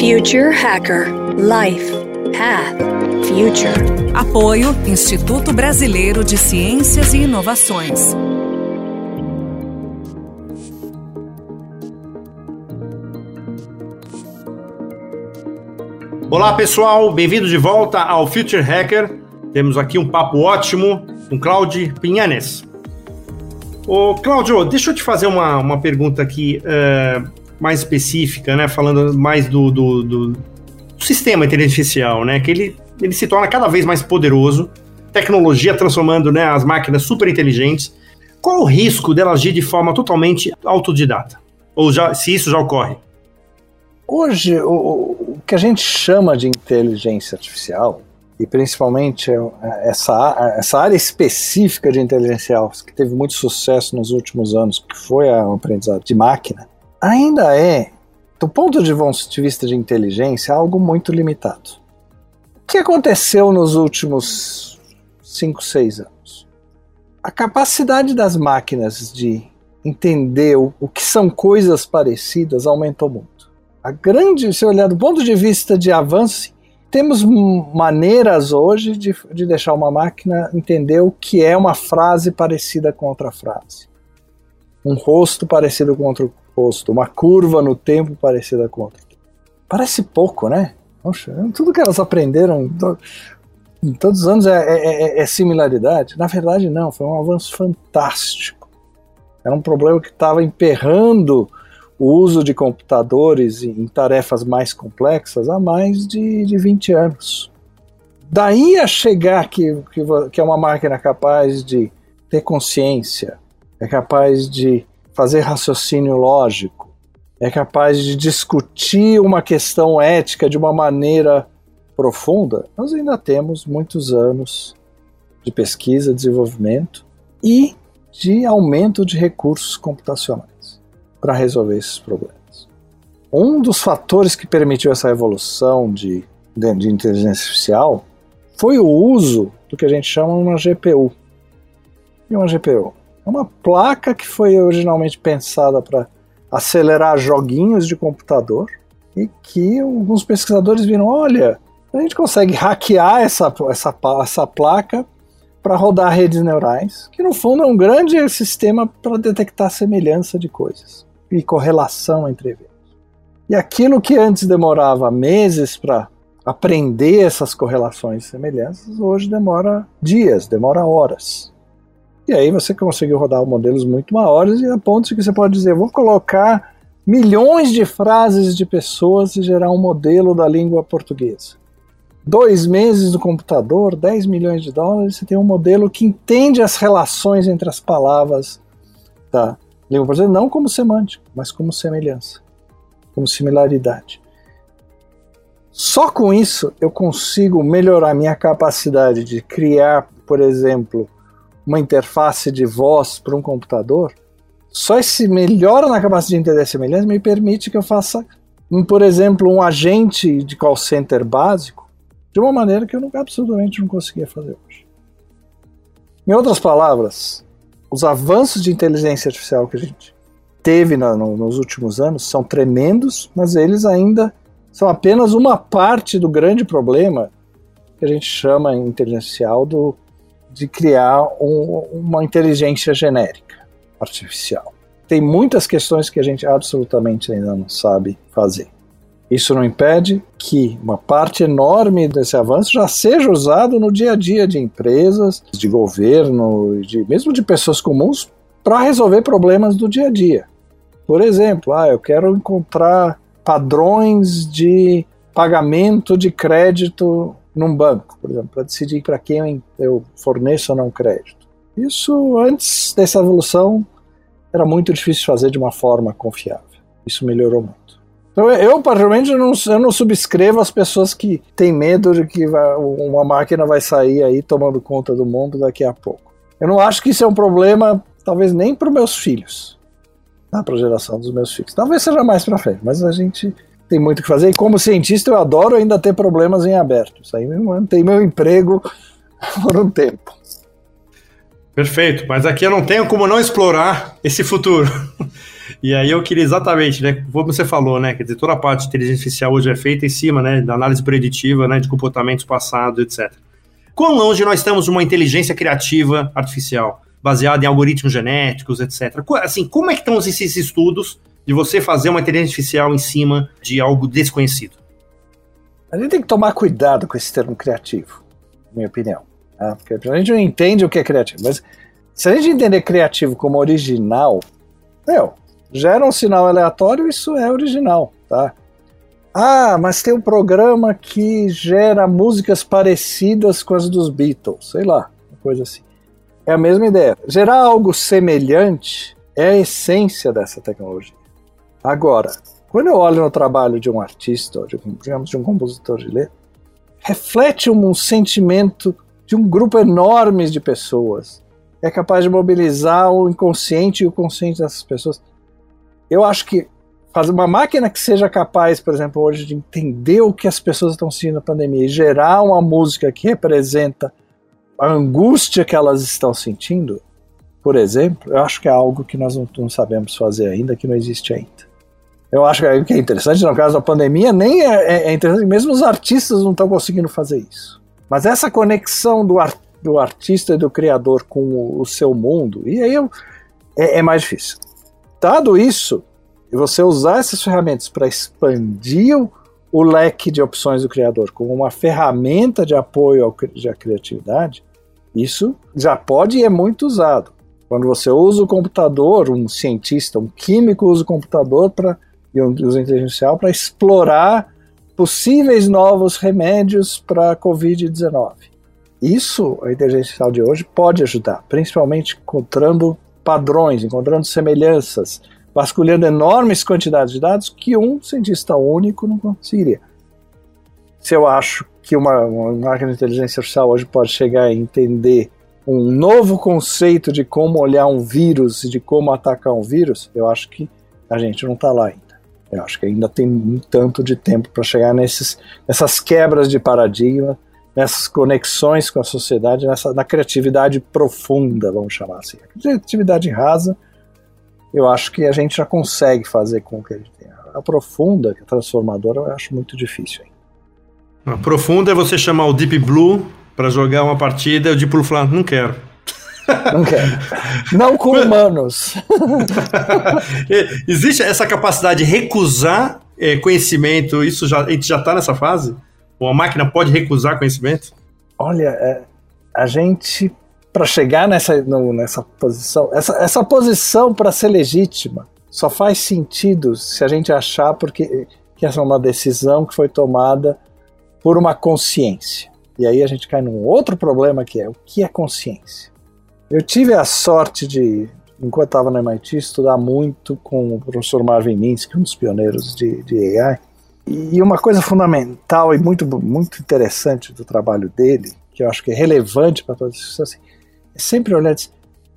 Future Hacker Life Path Future. Apoio Instituto Brasileiro de Ciências e Inovações. Olá pessoal, bem-vindo de volta ao Future Hacker. Temos aqui um papo ótimo com Cláudio Pinhanes. Ô Cláudio, deixa eu te fazer uma, uma pergunta aqui uh, mais específica, né? Falando mais do, do, do, sistema inteligência né? Que ele, ele se torna cada vez mais poderoso, tecnologia transformando né, as máquinas super inteligentes. Qual o risco dela agir de forma totalmente autodidata? Ou já, se isso já ocorre? Hoje, o, o que a gente chama de inteligência artificial, e principalmente essa, essa área específica de inteligência que teve muito sucesso nos últimos anos, que foi o aprendizado de máquina, ainda é, do ponto de vista de inteligência, algo muito limitado. O que aconteceu nos últimos 5, 6 anos? A capacidade das máquinas de entender o, que são coisas parecidas aumentou muito. A grande, se olhar do ponto de vista de avanço, temos maneiras hoje de, de deixar uma máquina entender o que é uma frase parecida com outra frase. Um rosto parecido com outro rosto, uma curva no tempo parecida com outra. Parece pouco, né? Poxa, tudo que elas aprenderam em todos os anos é, é, é, é similaridade. Na verdade, não, foi um avanço fantástico. Era um problema que estava emperrando o uso de computadores em tarefas mais complexas há mais de, de 20 anos. Daí a chegar que, que, que é uma máquina capaz de ter consciência, é capaz de fazer raciocínio lógico, é capaz de discutir uma questão ética de uma maneira profunda, nós ainda temos muitos anos de pesquisa, desenvolvimento e de aumento de recursos computacionais para resolver esses problemas. Um dos fatores que permitiu essa evolução de, de, de inteligência artificial foi o uso do que a gente chama de uma GPU. E uma GPU? É uma placa que foi originalmente pensada para acelerar joguinhos de computador e que alguns pesquisadores viram, olha, a gente consegue hackear essa, essa, essa placa para rodar redes neurais, que no fundo é um grande sistema para detectar semelhança de coisas e correlação entre eventos. E aquilo que antes demorava meses para aprender essas correlações e semelhanças, hoje demora dias, demora horas. E aí você conseguiu rodar modelos muito maiores e a ponto de que você pode dizer, vou colocar milhões de frases de pessoas e gerar um modelo da língua portuguesa. Dois meses no computador, 10 milhões de dólares, você tem um modelo que entende as relações entre as palavras da, Língua portuguesa não como semântica, mas como semelhança, como similaridade. Só com isso eu consigo melhorar minha capacidade de criar, por exemplo, uma interface de voz para um computador. Só esse melhora na capacidade de entender semelhança me permite que eu faça, por exemplo, um agente de call center básico de uma maneira que eu nunca, absolutamente não conseguia fazer hoje. Em outras palavras, os avanços de inteligência artificial que a gente teve no, nos últimos anos são tremendos, mas eles ainda são apenas uma parte do grande problema que a gente chama em inteligência artificial do, de criar um, uma inteligência genérica artificial. Tem muitas questões que a gente absolutamente ainda não sabe fazer. Isso não impede que uma parte enorme desse avanço já seja usado no dia a dia de empresas, de governo, de, mesmo de pessoas comuns, para resolver problemas do dia a dia. Por exemplo, ah, eu quero encontrar padrões de pagamento de crédito num banco, por exemplo, para decidir para quem eu forneço ou não crédito. Isso, antes dessa evolução, era muito difícil fazer de uma forma confiável. Isso melhorou muito. Então, eu, particularmente, não, eu não subscrevo as pessoas que têm medo de que uma máquina vai sair aí tomando conta do mundo daqui a pouco. Eu não acho que isso é um problema, talvez nem para os meus filhos, tá? para a geração dos meus filhos. Talvez seja mais para frente, mas a gente tem muito o que fazer. E como cientista, eu adoro ainda ter problemas em aberto. Isso aí me mantém meu emprego por um tempo. Perfeito, mas aqui eu não tenho como não explorar esse futuro. E aí eu queria exatamente, né, como você falou, né, quer dizer, toda a parte de inteligência artificial hoje é feita em cima, né, da análise preditiva, né, de comportamentos passados, etc. Quão longe nós estamos de uma inteligência criativa artificial, baseada em algoritmos genéticos, etc. Assim, como é que estão esses estudos de você fazer uma inteligência artificial em cima de algo desconhecido? A gente tem que tomar cuidado com esse termo criativo, na minha opinião. Tá? Porque a gente não entende o que é criativo, mas se a gente entender criativo como original, meu, gera um sinal aleatório, isso é original, tá? Ah, mas tem um programa que gera músicas parecidas com as dos Beatles, sei lá, uma coisa assim. É a mesma ideia. Gerar algo semelhante é a essência dessa tecnologia. Agora, quando eu olho no trabalho de um artista, de, digamos de um compositor de letra, reflete um sentimento de um grupo enorme de pessoas é capaz de mobilizar o inconsciente e o consciente dessas pessoas. Eu acho que fazer uma máquina que seja capaz, por exemplo, hoje de entender o que as pessoas estão sentindo na pandemia e gerar uma música que representa a angústia que elas estão sentindo, por exemplo, eu acho que é algo que nós não, não sabemos fazer ainda, que não existe ainda. Eu acho que é interessante, no caso da pandemia, nem é, é, é interessante, mesmo os artistas não estão conseguindo fazer isso. Mas essa conexão do do artista e do criador com o, o seu mundo, e aí eu, é, é mais difícil. Dado isso, você usar essas ferramentas para expandir o, o, leque de opções do criador como uma ferramenta de apoio ao, à criatividade, isso já pode e é muito usado. Quando você usa o computador, um cientista, um químico usa o computador para e usa inteligência artificial para explorar possíveis novos remédios para a Covid-19. Isso a inteligência artificial de hoje pode ajudar, principalmente encontrando padrões, encontrando semelhanças, vasculhando enormes quantidades de dados que um cientista único não conseguiria. Se eu acho que uma, uma máquina de inteligência artificial hoje pode chegar a entender um novo conceito de como olhar um vírus e de como atacar um vírus, eu acho que a gente não está lá ainda. Eu acho que ainda tem um tanto de tempo para chegar nesses, nessas quebras de paradigma nessas conexões com a sociedade, nessa, na criatividade profunda, vamos chamar assim. A criatividade rasa, eu acho que a gente já consegue fazer com que a gente tenha. A profunda, a transformadora, eu acho muito difícil. A profunda é você chamar o Deep Blue para jogar uma partida e o Deep Blue falar, não quero. Não quero. Não com humanos. Existe essa capacidade de recusar é, conhecimento, isso já, a gente já está nessa fase? Uma máquina pode recusar conhecimento? Olha, é, a gente, para chegar nessa, no, nessa posição, essa, essa posição para ser legítima só faz sentido se a gente achar porque, que essa é uma decisão que foi tomada por uma consciência. E aí a gente cai num outro problema que é o que é consciência. Eu tive a sorte de, enquanto estava no MIT, estudar muito com o professor Marvin Minsky, um dos pioneiros de, de AI, e uma coisa fundamental e muito, muito interessante do trabalho dele, que eu acho que é relevante para todas as pessoas, assim, é sempre olhar e dizer,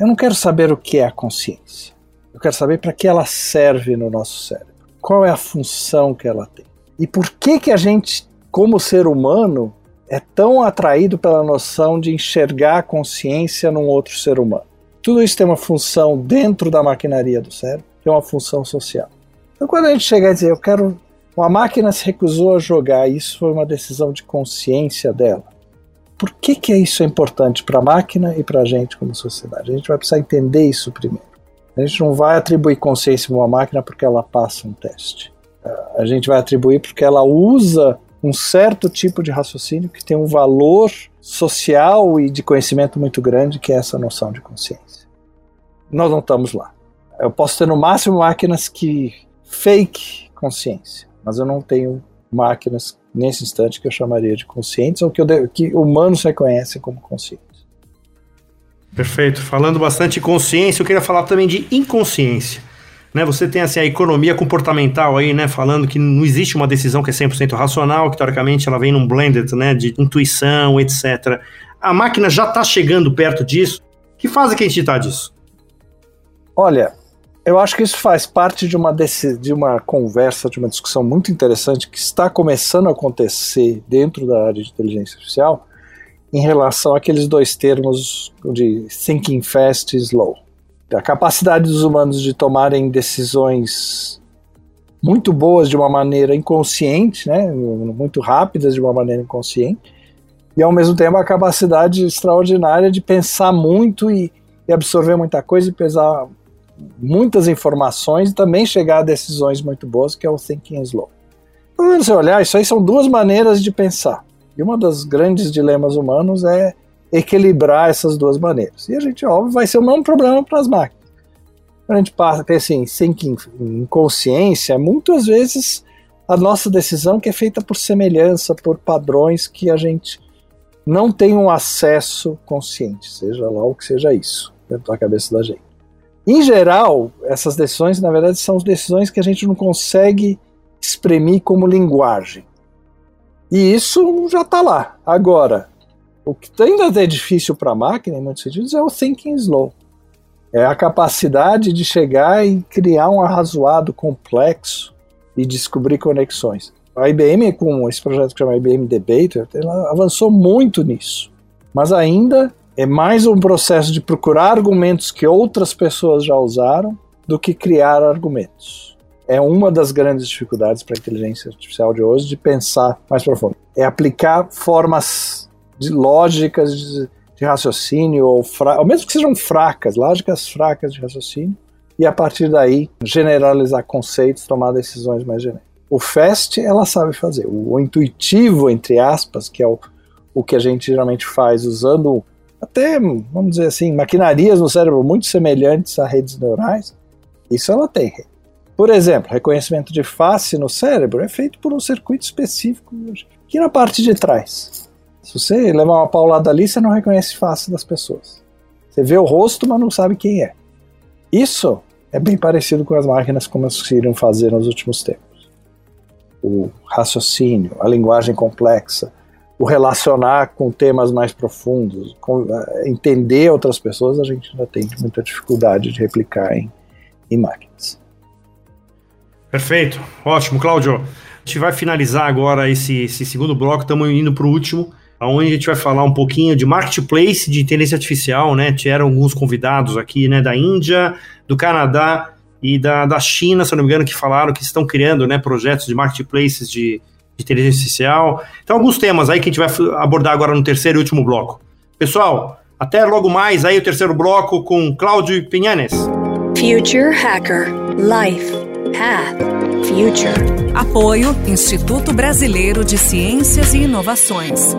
eu não quero saber o que é a consciência. Eu quero saber para que ela serve no nosso cérebro. Qual é a função que ela tem. E por que que a gente, como ser humano, é tão atraído pela noção de enxergar a consciência num outro ser humano. Tudo isso tem uma função dentro da maquinaria do cérebro, é uma função social. Então, quando a gente chega a dizer, eu quero a máquina se recusou a jogar, isso foi uma decisão de consciência dela. Por que, que isso é importante para a máquina e para a gente como sociedade? A gente vai precisar entender isso primeiro. A gente não vai atribuir consciência a uma máquina porque ela passa um teste. A gente vai atribuir porque ela usa um certo tipo de raciocínio que tem um valor social e de conhecimento muito grande, que é essa noção de consciência. Nós não estamos lá. Eu posso ter no máximo máquinas que fake consciência mas eu não tenho máquinas nesse instante que eu chamaria de conscientes ou que, eu, que humanos reconhecem como conscientes. Perfeito. Falando bastante de consciência, eu queria falar também de inconsciência. Né, você tem assim, a economia comportamental aí, né, falando que não existe uma decisão que é 100% racional, que teoricamente ela vem num blended né, de intuição, etc. A máquina já está chegando perto disso. Que fase que a gente está disso? Olha, eu acho que isso faz parte de uma, de uma conversa, de uma discussão muito interessante que está começando a acontecer dentro da área de inteligência artificial em relação àqueles dois termos de thinking fast e slow. A capacidade dos humanos de tomarem decisões muito boas de uma maneira inconsciente, né, muito rápidas de uma maneira inconsciente, e ao mesmo tempo a capacidade extraordinária de pensar muito e, e absorver muita coisa e pesar muitas informações e também chegar a decisões muito boas, que é o thinking slow. Quando você olhar, isso aí são duas maneiras de pensar. E uma das grandes dilemas humanos é equilibrar essas duas maneiras. E a gente, óbvio, vai ser o mesmo problema para as máquinas. A gente passa, pensa em thinking, em consciência, muitas vezes a nossa decisão que é feita por semelhança, por padrões que a gente não tem um acesso consciente, seja lá o que seja isso, dentro da cabeça da gente. Em geral, essas decisões, na verdade, são decisões que a gente não consegue exprimir como linguagem. E isso já está lá. Agora, o que ainda é difícil para a máquina, em muitos sentidos, é o thinking slow. É a capacidade de chegar e criar um arrazoado complexo e descobrir conexões. A IBM, com esse projeto que chama IBM Debater, ela avançou muito nisso. Mas ainda é mais um processo de procurar argumentos que outras pessoas já usaram do que criar argumentos. É uma das grandes dificuldades para a inteligência artificial de hoje de pensar mais profundo. É aplicar formas de lógicas de, de raciocínio, ou, ou mesmo que sejam fracas, lógicas fracas de raciocínio, e a partir daí generalizar conceitos, tomar decisões mais genéricas. O FAST ela sabe fazer. O, intuitivo, entre aspas, que é o, o que a gente geralmente faz usando até, vamos dizer assim, maquinarias no cérebro muito semelhantes a redes neurais, isso ela tem. Por exemplo, reconhecimento de face no cérebro é feito por um circuito específico aqui na parte de trás. Se você levar uma paulada ali, você não reconhece face das pessoas. Você vê o rosto, mas não sabe quem é. Isso é bem parecido com as máquinas como conseguiram fazer nos últimos tempos. O raciocínio, a linguagem complexa, o relacionar com temas mais profundos, com, uh, entender outras pessoas, a gente ainda tem muita dificuldade de replicar em, em máquinas. Perfeito, ótimo, Cláudio. A gente vai finalizar agora esse, esse segundo bloco, estamos indo para o último, onde a gente vai falar um pouquinho de marketplace de inteligência artificial, né? Tiveram alguns convidados aqui, né, da Índia, do Canadá e da, da China, se não me engano, que falaram que estão criando, né, projetos de marketplaces de de inteligência artificial. Então, alguns temas aí que a gente vai abordar agora no terceiro e último bloco. Pessoal, até logo mais aí o terceiro bloco com Cláudio Pinhanes. Future Hacker Life Path Future. Apoio Instituto Brasileiro de Ciências e Inovações.